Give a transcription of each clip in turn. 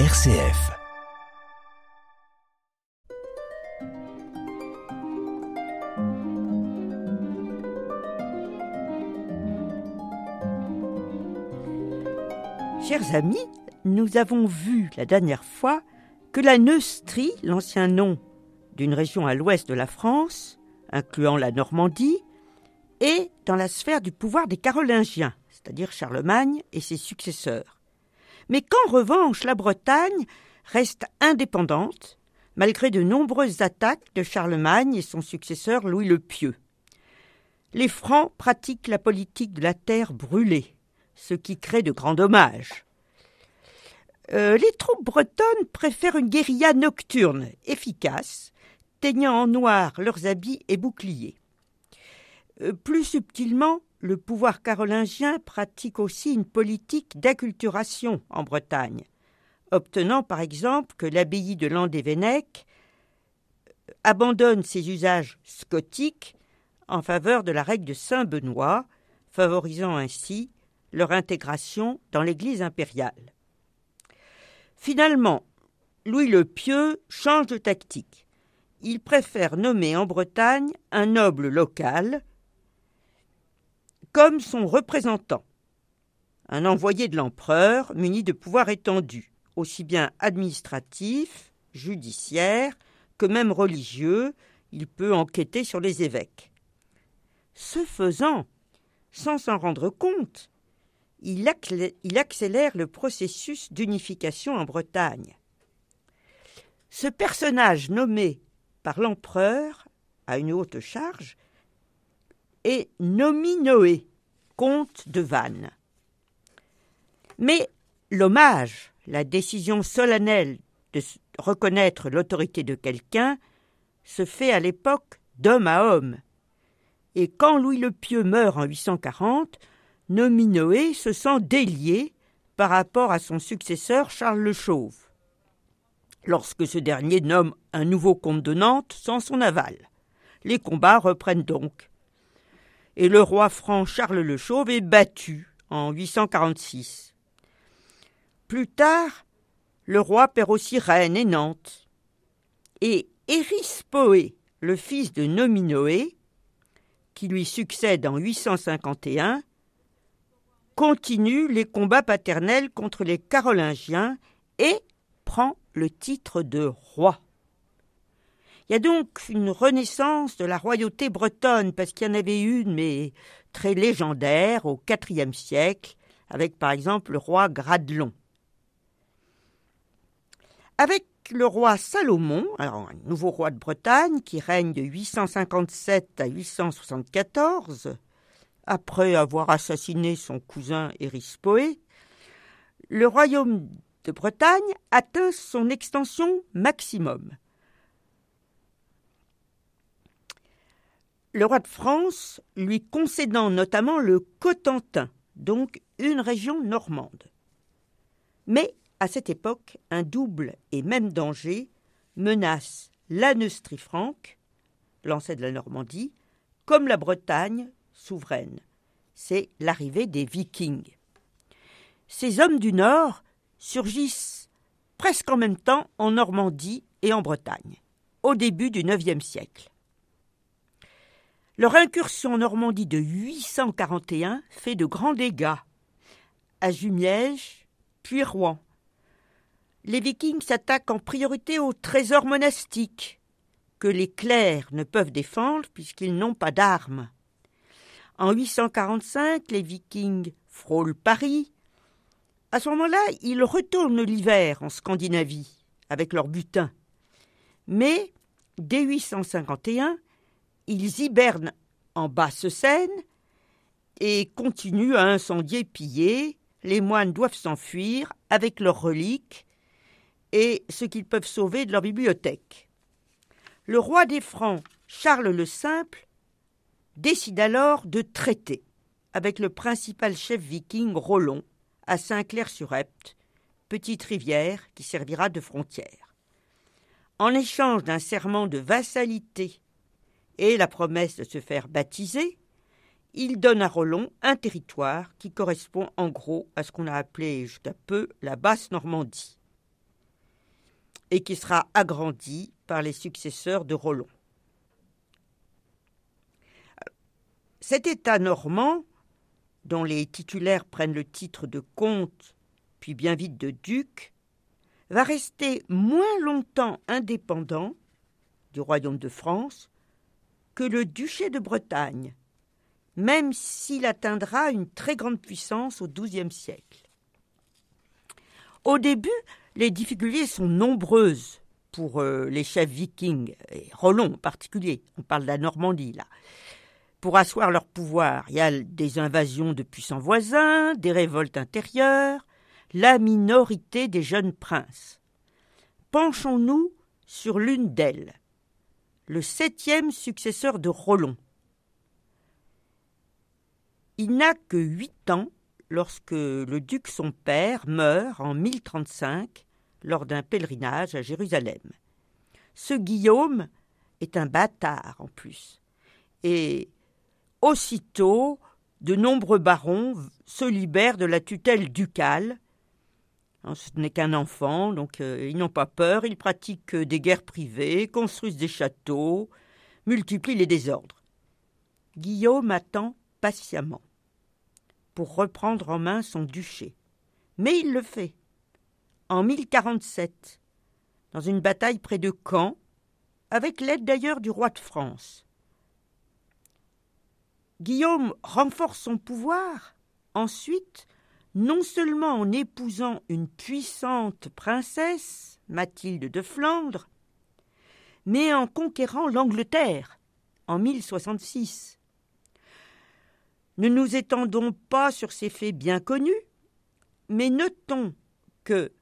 RCF. Chers amis, nous avons vu la dernière fois que la Neustrie, l'ancien nom d'une région à l'ouest de la France, incluant la Normandie, est dans la sphère du pouvoir des Carolingiens, c'est-à-dire Charlemagne et ses successeurs. Mais qu'en revanche la Bretagne reste indépendante, malgré de nombreuses attaques de Charlemagne et son successeur Louis le Pieux. Les Francs pratiquent la politique de la terre brûlée, ce qui crée de grands dommages. Euh, les troupes bretonnes préfèrent une guérilla nocturne, efficace, teignant en noir leurs habits et boucliers. Euh, plus subtilement, le pouvoir carolingien pratique aussi une politique d'acculturation en Bretagne, obtenant par exemple que l'abbaye de Landévennec euh, abandonne ses usages scotiques en faveur de la règle de Saint-Benoît, favorisant ainsi leur intégration dans l'Église impériale. Finalement, Louis le Pieux change de tactique. Il préfère nommer en Bretagne un noble local comme son représentant, un envoyé de l'empereur muni de pouvoirs étendus, aussi bien administratifs, judiciaires que même religieux, il peut enquêter sur les évêques. Ce faisant, sans s'en rendre compte, il, accélère le processus d'unification en Bretagne. Ce personnage nommé par l'empereur à une haute charge et Nominoé, comte de Vannes. Mais l'hommage, la décision solennelle de reconnaître l'autorité de quelqu'un, se fait à l'époque d'homme à homme. Et quand Louis le Pieux meurt en 840, Nominoé se sent délié par rapport à son successeur Charles le Chauve, lorsque ce dernier nomme un nouveau comte de Nantes sans son aval. Les combats reprennent donc et le roi franc Charles le Chauve est battu en 846. Plus tard, le roi perd aussi Rennes et Nantes. Et Érispoé, le fils de Nominoé, qui lui succède en 851, continue les combats paternels contre les Carolingiens et prend le titre de roi. Il y a donc une renaissance de la royauté bretonne, parce qu'il y en avait une, mais très légendaire, au IVe siècle, avec par exemple le roi Gradelon. Avec le roi Salomon, un nouveau roi de Bretagne qui règne de 857 à 874, après avoir assassiné son cousin Érispoé, le royaume de Bretagne atteint son extension maximum. Le roi de France lui concédant notamment le Cotentin, donc une région normande. Mais à cette époque, un double et même danger menace la Neustrie franque, l'ancêtre de la Normandie, comme la Bretagne souveraine. C'est l'arrivée des Vikings. Ces hommes du Nord surgissent presque en même temps en Normandie et en Bretagne, au début du IXe siècle. Leur incursion en Normandie de 841 fait de grands dégâts. À Jumièges, puis Rouen. Les Vikings s'attaquent en priorité aux trésors monastiques, que les clercs ne peuvent défendre puisqu'ils n'ont pas d'armes. En 845, les Vikings frôlent Paris. À ce moment-là, ils retournent l'hiver en Scandinavie avec leur butin. Mais dès 851, ils hibernent en Basse-Seine et continuent à incendier, piller. Les moines doivent s'enfuir avec leurs reliques et ce qu'ils peuvent sauver de leur bibliothèque. Le roi des Francs, Charles le Simple, décide alors de traiter avec le principal chef viking Rollon à Saint-Clair-sur-Epte, petite rivière qui servira de frontière. En échange d'un serment de vassalité et la promesse de se faire baptiser, il donne à Rollon un territoire qui correspond en gros à ce qu'on a appelé jusqu'à peu la basse Normandie. et qui sera agrandi par les successeurs de Rollon. Cet État normand, dont les titulaires prennent le titre de comte, puis bien vite de duc, va rester moins longtemps indépendant du royaume de France que le duché de Bretagne, même s'il atteindra une très grande puissance au XIIe siècle. Au début, les difficultés sont nombreuses pour euh, les chefs vikings, et Rollon en particulier, on parle de la Normandie là. Pour asseoir leur pouvoir, il y a des invasions de puissants voisins, des révoltes intérieures, la minorité des jeunes princes. Penchons-nous sur l'une d'elles, le septième successeur de Rollon. Il n'a que huit ans lorsque le duc son père meurt en 1035 lors d'un pèlerinage à Jérusalem. Ce Guillaume est un bâtard en plus. Et aussitôt, de nombreux barons se libèrent de la tutelle ducale. Hein, ce n'est qu'un enfant, donc euh, ils n'ont pas peur, ils pratiquent des guerres privées, construisent des châteaux, multiplient les désordres. Guillaume attend patiemment pour reprendre en main son duché. Mais il le fait. En 1047, dans une bataille près de Caen, avec l'aide d'ailleurs du roi de France. Guillaume renforce son pouvoir ensuite, non seulement en épousant une puissante princesse, Mathilde de Flandre, mais en conquérant l'Angleterre en 1066. Ne nous étendons pas sur ces faits bien connus, mais notons que,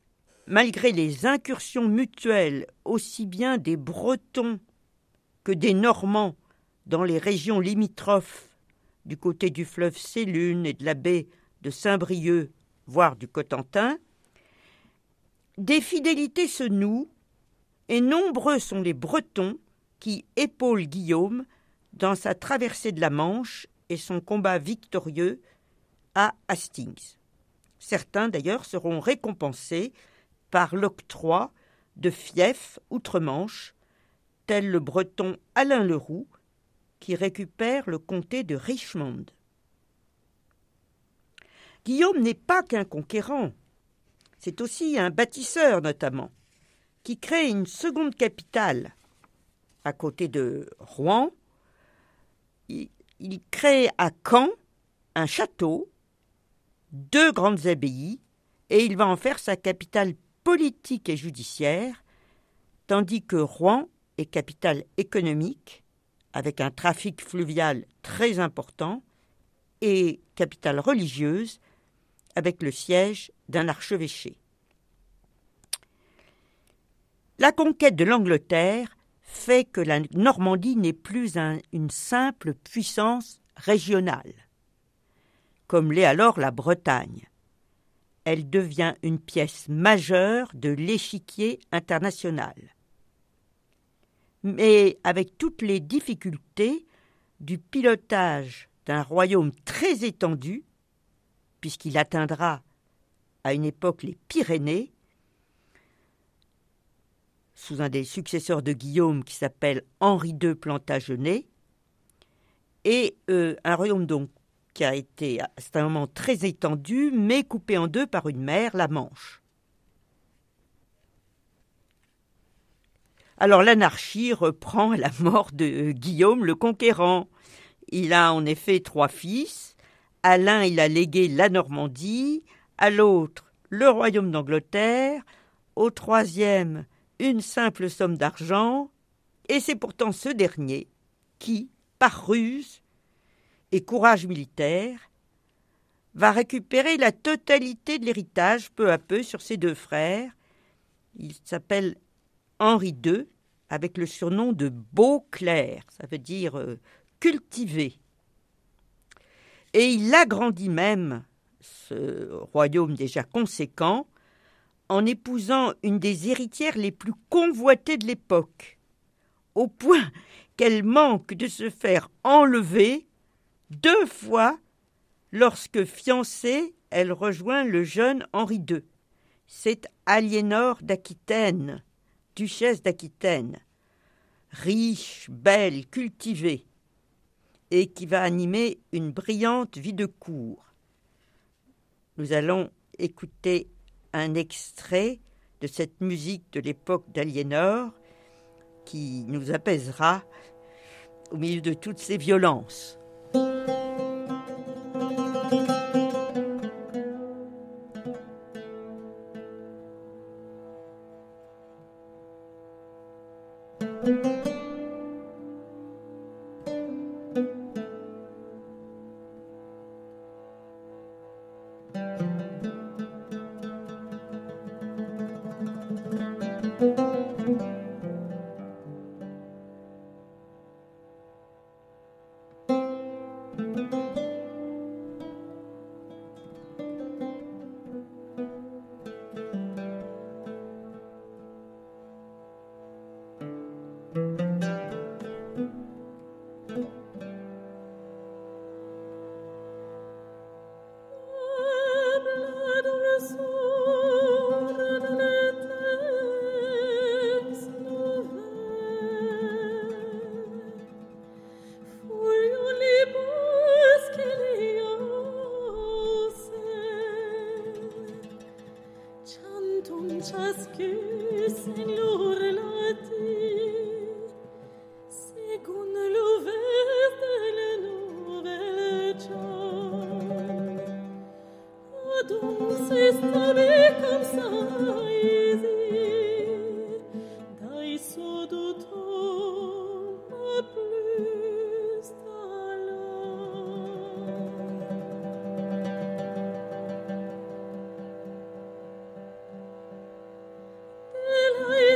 malgré les incursions mutuelles aussi bien des Bretons que des Normands dans les régions limitrophes du côté du fleuve Sélune et de la baie de Saint-Brieuc, voire du Cotentin, des fidélités se nouent, et nombreux sont les Bretons qui épaulent Guillaume dans sa traversée de la Manche et son combat victorieux à Hastings. Certains d'ailleurs seront récompensés par l'octroi de fiefs outre-Manche, tel le breton Alain Leroux, qui récupère le comté de Richmond. Guillaume n'est pas qu'un conquérant, c'est aussi un bâtisseur notamment, qui crée une seconde capitale à côté de Rouen. Il crée à Caen un château, deux grandes abbayes, et il va en faire sa capitale politique et judiciaire, tandis que Rouen est capitale économique, avec un trafic fluvial très important, et capitale religieuse, avec le siège d'un archevêché. La conquête de l'Angleterre fait que la Normandie n'est plus une simple puissance régionale, comme l'est alors la Bretagne. Elle devient une pièce majeure de l'échiquier international. Mais avec toutes les difficultés du pilotage d'un royaume très étendu, puisqu'il atteindra à une époque les Pyrénées, sous un des successeurs de Guillaume qui s'appelle Henri II Plantagenet, et euh, un royaume donc qui a été à un moment très étendu, mais coupé en deux par une mer, la Manche. Alors l'anarchie reprend à la mort de Guillaume le Conquérant. Il a en effet trois fils. À l'un, il a légué la Normandie, à l'autre, le royaume d'Angleterre, au troisième, une simple somme d'argent, et c'est pourtant ce dernier qui, par ruse et courage militaire, va récupérer la totalité de l'héritage peu à peu sur ses deux frères. Il s'appelle Henri II, avec le surnom de Beauclerc, ça veut dire euh, cultivé. Et il agrandit même ce royaume déjà conséquent en épousant une des héritières les plus convoitées de l'époque, au point qu'elle manque de se faire enlever deux fois lorsque fiancée elle rejoint le jeune Henri II. C'est Aliénor d'Aquitaine, duchesse d'Aquitaine, riche, belle, cultivée, et qui va animer une brillante vie de cour. Nous allons écouter un extrait de cette musique de l'époque d'Aliénor qui nous apaisera au milieu de toutes ces violences.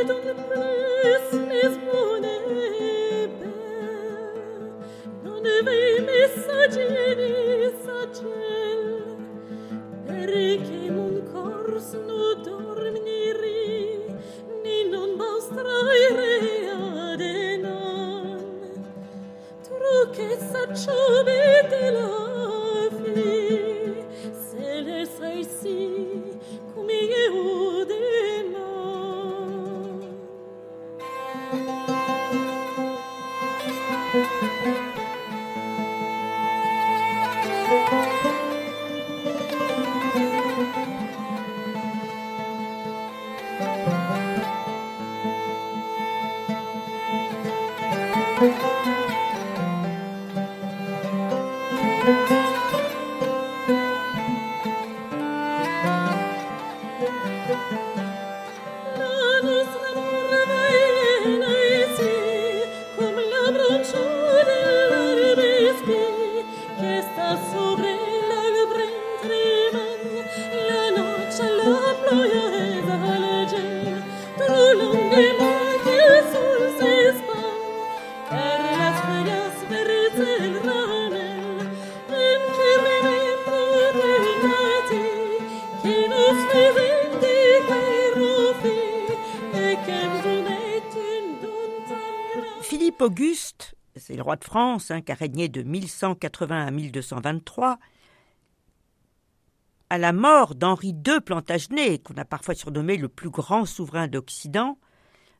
Auguste, c'est roi de France hein, qui a régné de 1180 à 1223, à la mort d'Henri II Plantagenet, qu'on a parfois surnommé le plus grand souverain d'Occident,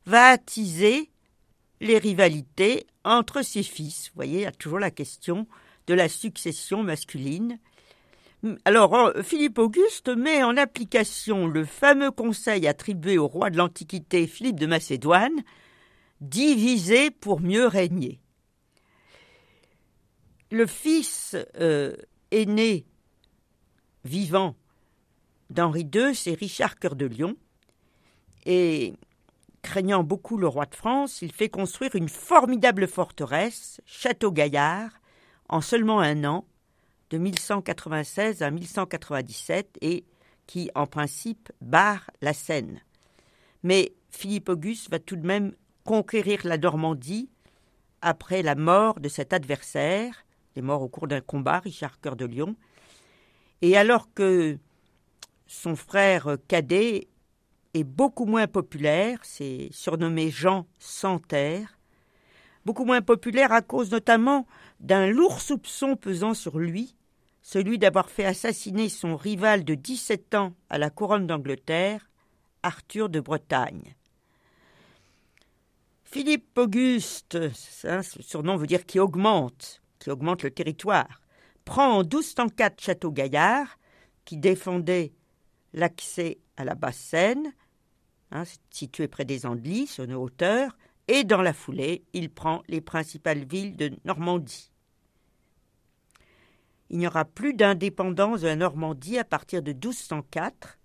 va attiser les rivalités entre ses fils. Vous voyez, il y a toujours la question de la succession masculine. Alors, Philippe Auguste met en application le fameux conseil attribué au roi de l'Antiquité Philippe de Macédoine, diviser pour mieux régner. Le fils euh, aîné vivant d'Henri II, c'est Richard Cœur de Lion, et craignant beaucoup le roi de France, il fait construire une formidable forteresse, Château Gaillard, en seulement un an, de 1196 à 1197, et qui, en principe, barre la Seine. Mais Philippe Auguste va tout de même conquérir la Normandie après la mort de cet adversaire, est mort au cours d'un combat, Richard Cœur de Lion, et alors que son frère cadet est beaucoup moins populaire, c'est surnommé Jean Santerre, beaucoup moins populaire à cause notamment d'un lourd soupçon pesant sur lui, celui d'avoir fait assassiner son rival de 17 ans à la couronne d'Angleterre, Arthur de Bretagne. Philippe Auguste, ce surnom veut dire qui augmente, qui augmente le territoire, prend en 1204 Château-Gaillard, qui défendait l'accès à la basse Seine, hein, situé près des Andelys, sur une hauteur, et dans la foulée, il prend les principales villes de Normandie. Il n'y aura plus d'indépendance de la Normandie à partir de 1204.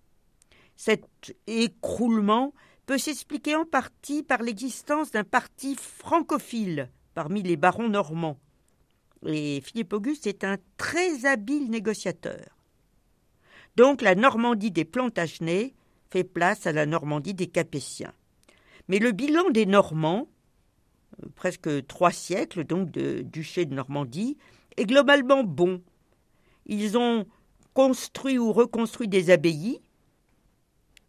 Cet écroulement peut s'expliquer en partie par l'existence d'un parti francophile parmi les barons normands. Et Philippe Auguste est un très habile négociateur. Donc la Normandie des Plantagenets fait place à la Normandie des Capétiens. Mais le bilan des Normands, euh, presque trois siècles donc de duché de Normandie, est globalement bon. Ils ont construit ou reconstruit des abbayes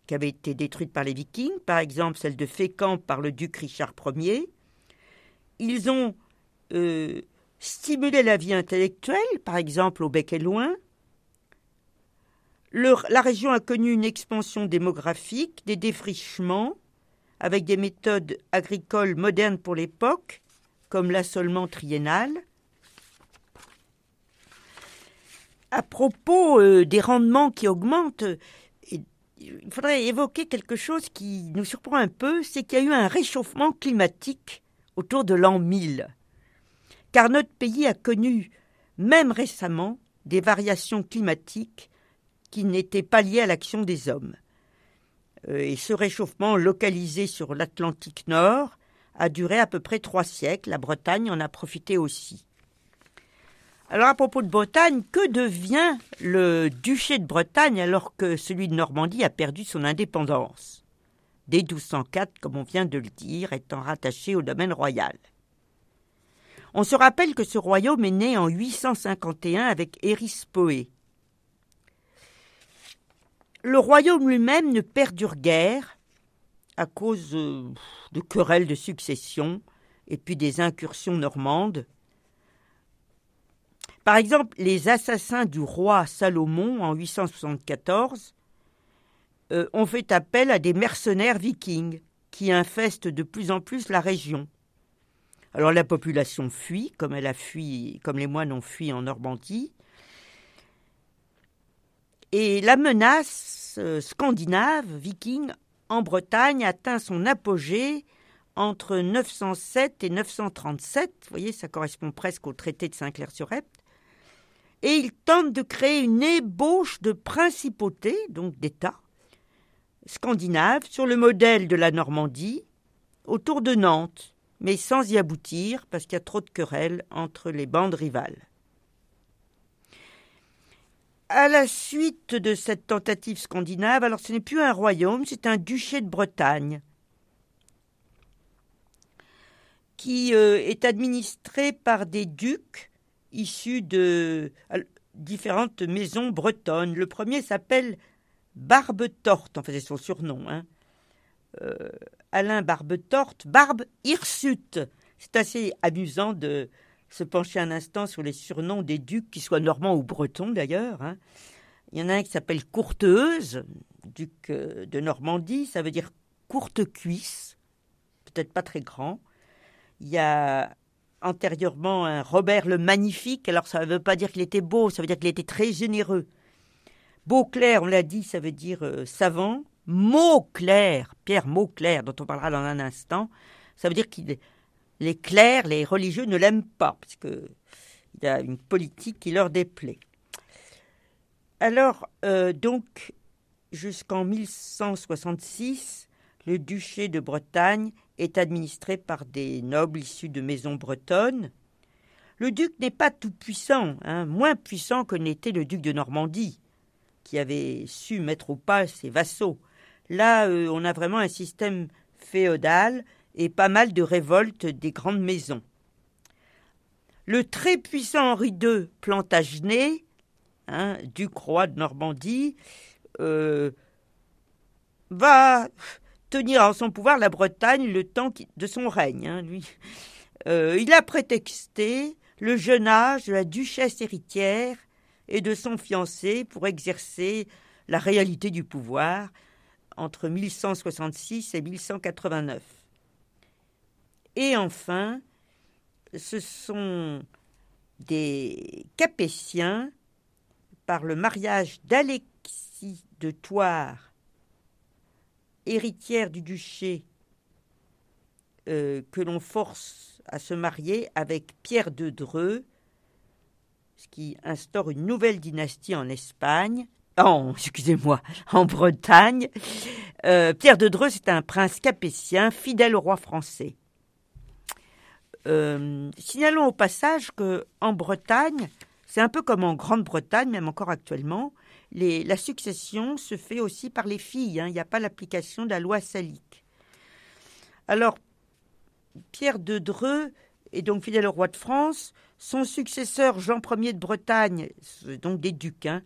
qui avaient été détruites par les Vikings, par exemple celle de Fécamp par le duc Richard Ier. Ils ont euh, stimulé la vie intellectuelle, par exemple au Bec et Loin. la région a connu une expansion démographique, des défrichements, avec des méthodes agricoles modernes pour l'époque, comme l'assolement triennal. À propos euh, des rendements qui augmentent, il faudrait évoquer quelque chose qui nous surprend un peu, c'est qu'il y a eu un réchauffement climatique autour de l'an 1000. Car notre pays a connu, même récemment, des variations climatiques qui n'étaient pas liées à l'action des hommes. Euh, et ce réchauffement localisé sur l'Atlantique Nord a duré à peu près trois siècles. La Bretagne en a profité aussi. Alors à propos de Bretagne, que devient le duché de Bretagne alors que celui de Normandie a perdu son indépendance? Dès 1204, comme on vient de le dire, étant rattaché au domaine royal. On se rappelle que ce royaume est né en 851 avec Poé. Le royaume lui-même ne perdure guère à cause euh, de querelles de succession et puis des incursions normandes par exemple, les assassins du roi Salomon en 874 euh, ont fait appel à des mercenaires vikings qui infestent de plus en plus la région. Alors la population fuit, comme elle a fui, comme les moines ont fui en Normandie, et la menace euh, scandinave, viking, en Bretagne atteint son apogée entre 907 et 937. Vous voyez, ça correspond presque au traité de Saint-Clair-sur-Epte. Et il tente de créer une ébauche de principauté, donc d'État, scandinave, sur le modèle de la Normandie, autour de Nantes, mais sans y aboutir parce qu'il y a trop de querelles entre les bandes rivales. À la suite de cette tentative scandinave, alors ce n'est plus un royaume, c'est un duché de Bretagne qui euh, est administré par des ducs issus de différentes maisons bretonnes. Le premier s'appelle Barbe Torte, en fait c'est son surnom. Hein. Euh, Alain Barbe Torte, Barbe Hirsute. C'est assez amusant de se pencher un instant sur les surnoms des ducs, qu'ils soient normands ou bretons d'ailleurs. Hein. Il y en a un qui s'appelle Courteuse, duc euh, de Normandie, ça veut dire courte cuisse, peut-être pas très grand. Il y a antérieurement un Robert le Magnifique. Alors ça ne veut pas dire qu'il était beau, ça veut dire qu'il était très généreux. Beauclerc, on l'a dit, ça veut dire euh, savant. Mauclair, Pierre Mauclair, dont on parlera dans un instant, ça veut dire qu'il les clercs, les religieux ne l'aiment pas, parce qu'il a une politique qui leur déplaît. Alors, euh, donc, jusqu'en 1166, le duché de Bretagne est administré par des nobles issus de maisons bretonnes. Le duc n'est pas tout puissant, hein, moins puissant que n'était le duc de Normandie, qui avait su mettre au pas ses vassaux. Là, euh, on a vraiment un système féodal et pas mal de révoltes des grandes maisons. Le très puissant Henri II Plantagenet, hein, duc roi de Normandie, euh, va tenir en son pouvoir la Bretagne le temps de son règne. Hein, lui. Euh, il a prétexté le jeune âge de la duchesse héritière et de son fiancé pour exercer la réalité du pouvoir entre 1166 et 1189. Et enfin, ce sont des Capétiens par le mariage d'Alexis de Thouars, héritière du duché, euh, que l'on force à se marier avec Pierre de Dreux, ce qui instaure une nouvelle dynastie en Espagne, oh, excusez-moi, en Bretagne. Euh, Pierre de Dreux, c'est un prince capétien, fidèle au roi français. Euh, signalons au passage que en Bretagne, c'est un peu comme en Grande-Bretagne, même encore actuellement, la succession se fait aussi par les filles. Hein. Il n'y a pas l'application de la loi salique. Alors, Pierre de Dreux est donc fidèle au roi de France. Son successeur, Jean Ier de Bretagne, donc des ducs, hein,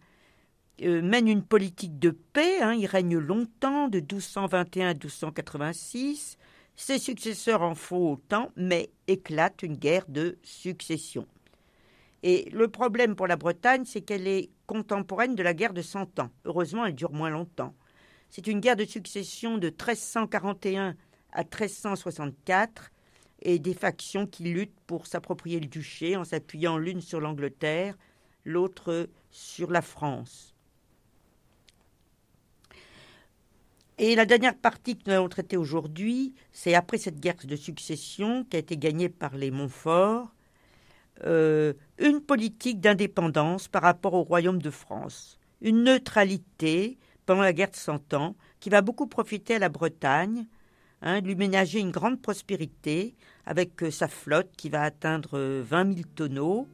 mène une politique de paix. Hein. il règne longtemps, de 1221 à 1286. Ses successeurs en font autant, mais éclate une guerre de succession. Et le problème pour la Bretagne, c'est qu'elle est contemporaine de la guerre de Cent Ans. Heureusement, elle dure moins longtemps. C'est une guerre de succession de 1341 à 1364 et des factions qui luttent pour s'approprier le duché en s'appuyant l'une sur l'Angleterre, l'autre sur la France. Et la dernière partie que nous allons traiter aujourd'hui, c'est après cette guerre de succession qui a été gagnée par les Montfort, euh, une politique d'indépendance par rapport au royaume de France, une neutralité pendant la guerre de Cent Ans qui va beaucoup profiter à la Bretagne, hein, lui ménager une grande prospérité avec euh, sa flotte qui va atteindre 20 euh, 000 tonneaux,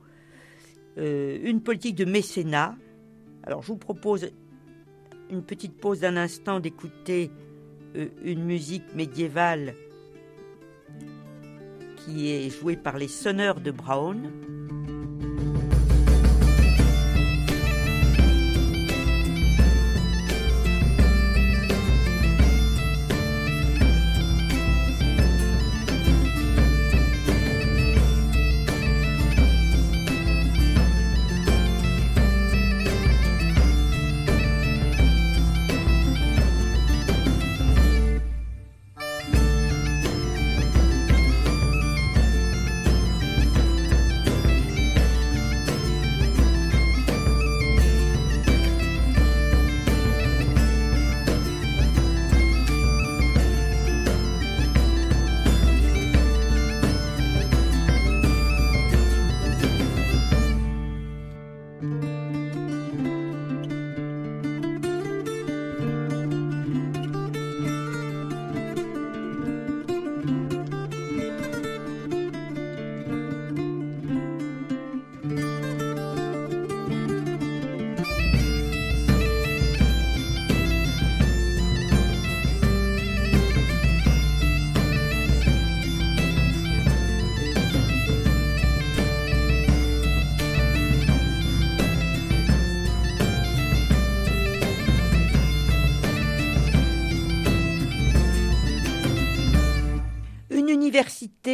une politique de mécénat. Alors je vous propose une petite pause d'un instant d'écouter euh, une musique médiévale qui est jouée par les sonneurs de Brown.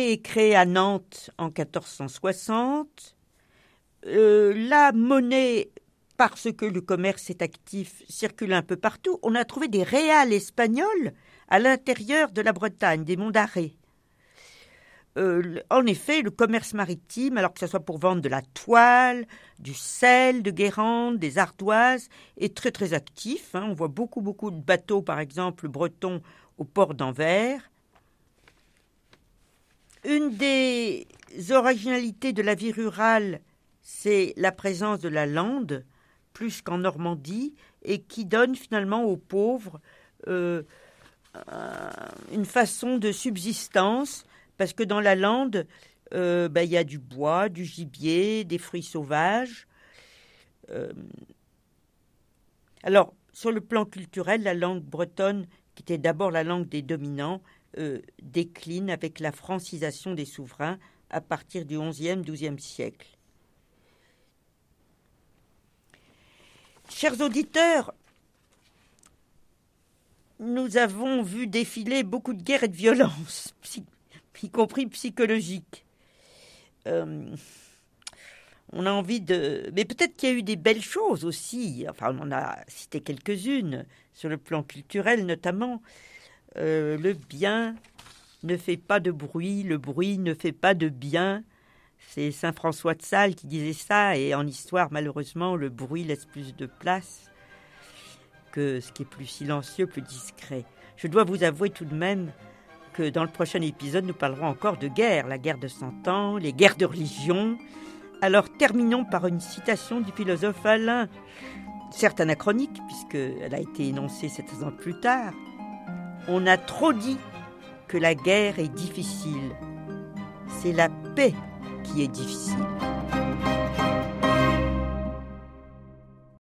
L'université est créée à Nantes en 1460. Euh, la monnaie, parce que le commerce est actif, circule un peu partout. On a trouvé des réals espagnols à l'intérieur de la Bretagne, des monts d'arrêt. Euh, en effet, le commerce maritime, alors que ce soit pour vendre de la toile, du sel de Guérande, des ardoises, est très très actif. Hein. On voit beaucoup beaucoup de bateaux, par exemple bretons, au port d'Anvers. Une des originalités de la vie rurale, c'est la présence de la lande, plus qu'en Normandie, et qui donne finalement aux pauvres euh, une façon de subsistance, parce que dans la lande, euh, ben, il y a du bois, du gibier, des fruits sauvages. Euh, alors, sur le plan culturel, la langue bretonne, qui était d'abord la langue des dominants, euh, décline avec la francisation des souverains à partir du XIe, XIIe siècle. Chers auditeurs, nous avons vu défiler beaucoup de guerres et de violences, y compris psychologiques. Euh, on a envie de... Mais peut-être qu'il y a eu des belles choses aussi. Enfin, on en a cité quelques-unes, sur le plan culturel notamment. Euh, le bien ne fait pas de bruit, le bruit ne fait pas de bien. C'est Saint François de Sales qui disait ça, et en histoire, malheureusement, le bruit laisse plus de place que ce qui est plus silencieux, plus discret. Je dois vous avouer tout de même que dans le prochain épisode, nous parlerons encore de guerre, la guerre de Cent Ans, les guerres de religion. Alors terminons par une citation du philosophe Alain, certes anachronique, puisqu'elle a été énoncée sept ans plus tard. On a trop dit que la guerre est difficile. C'est la paix qui est difficile.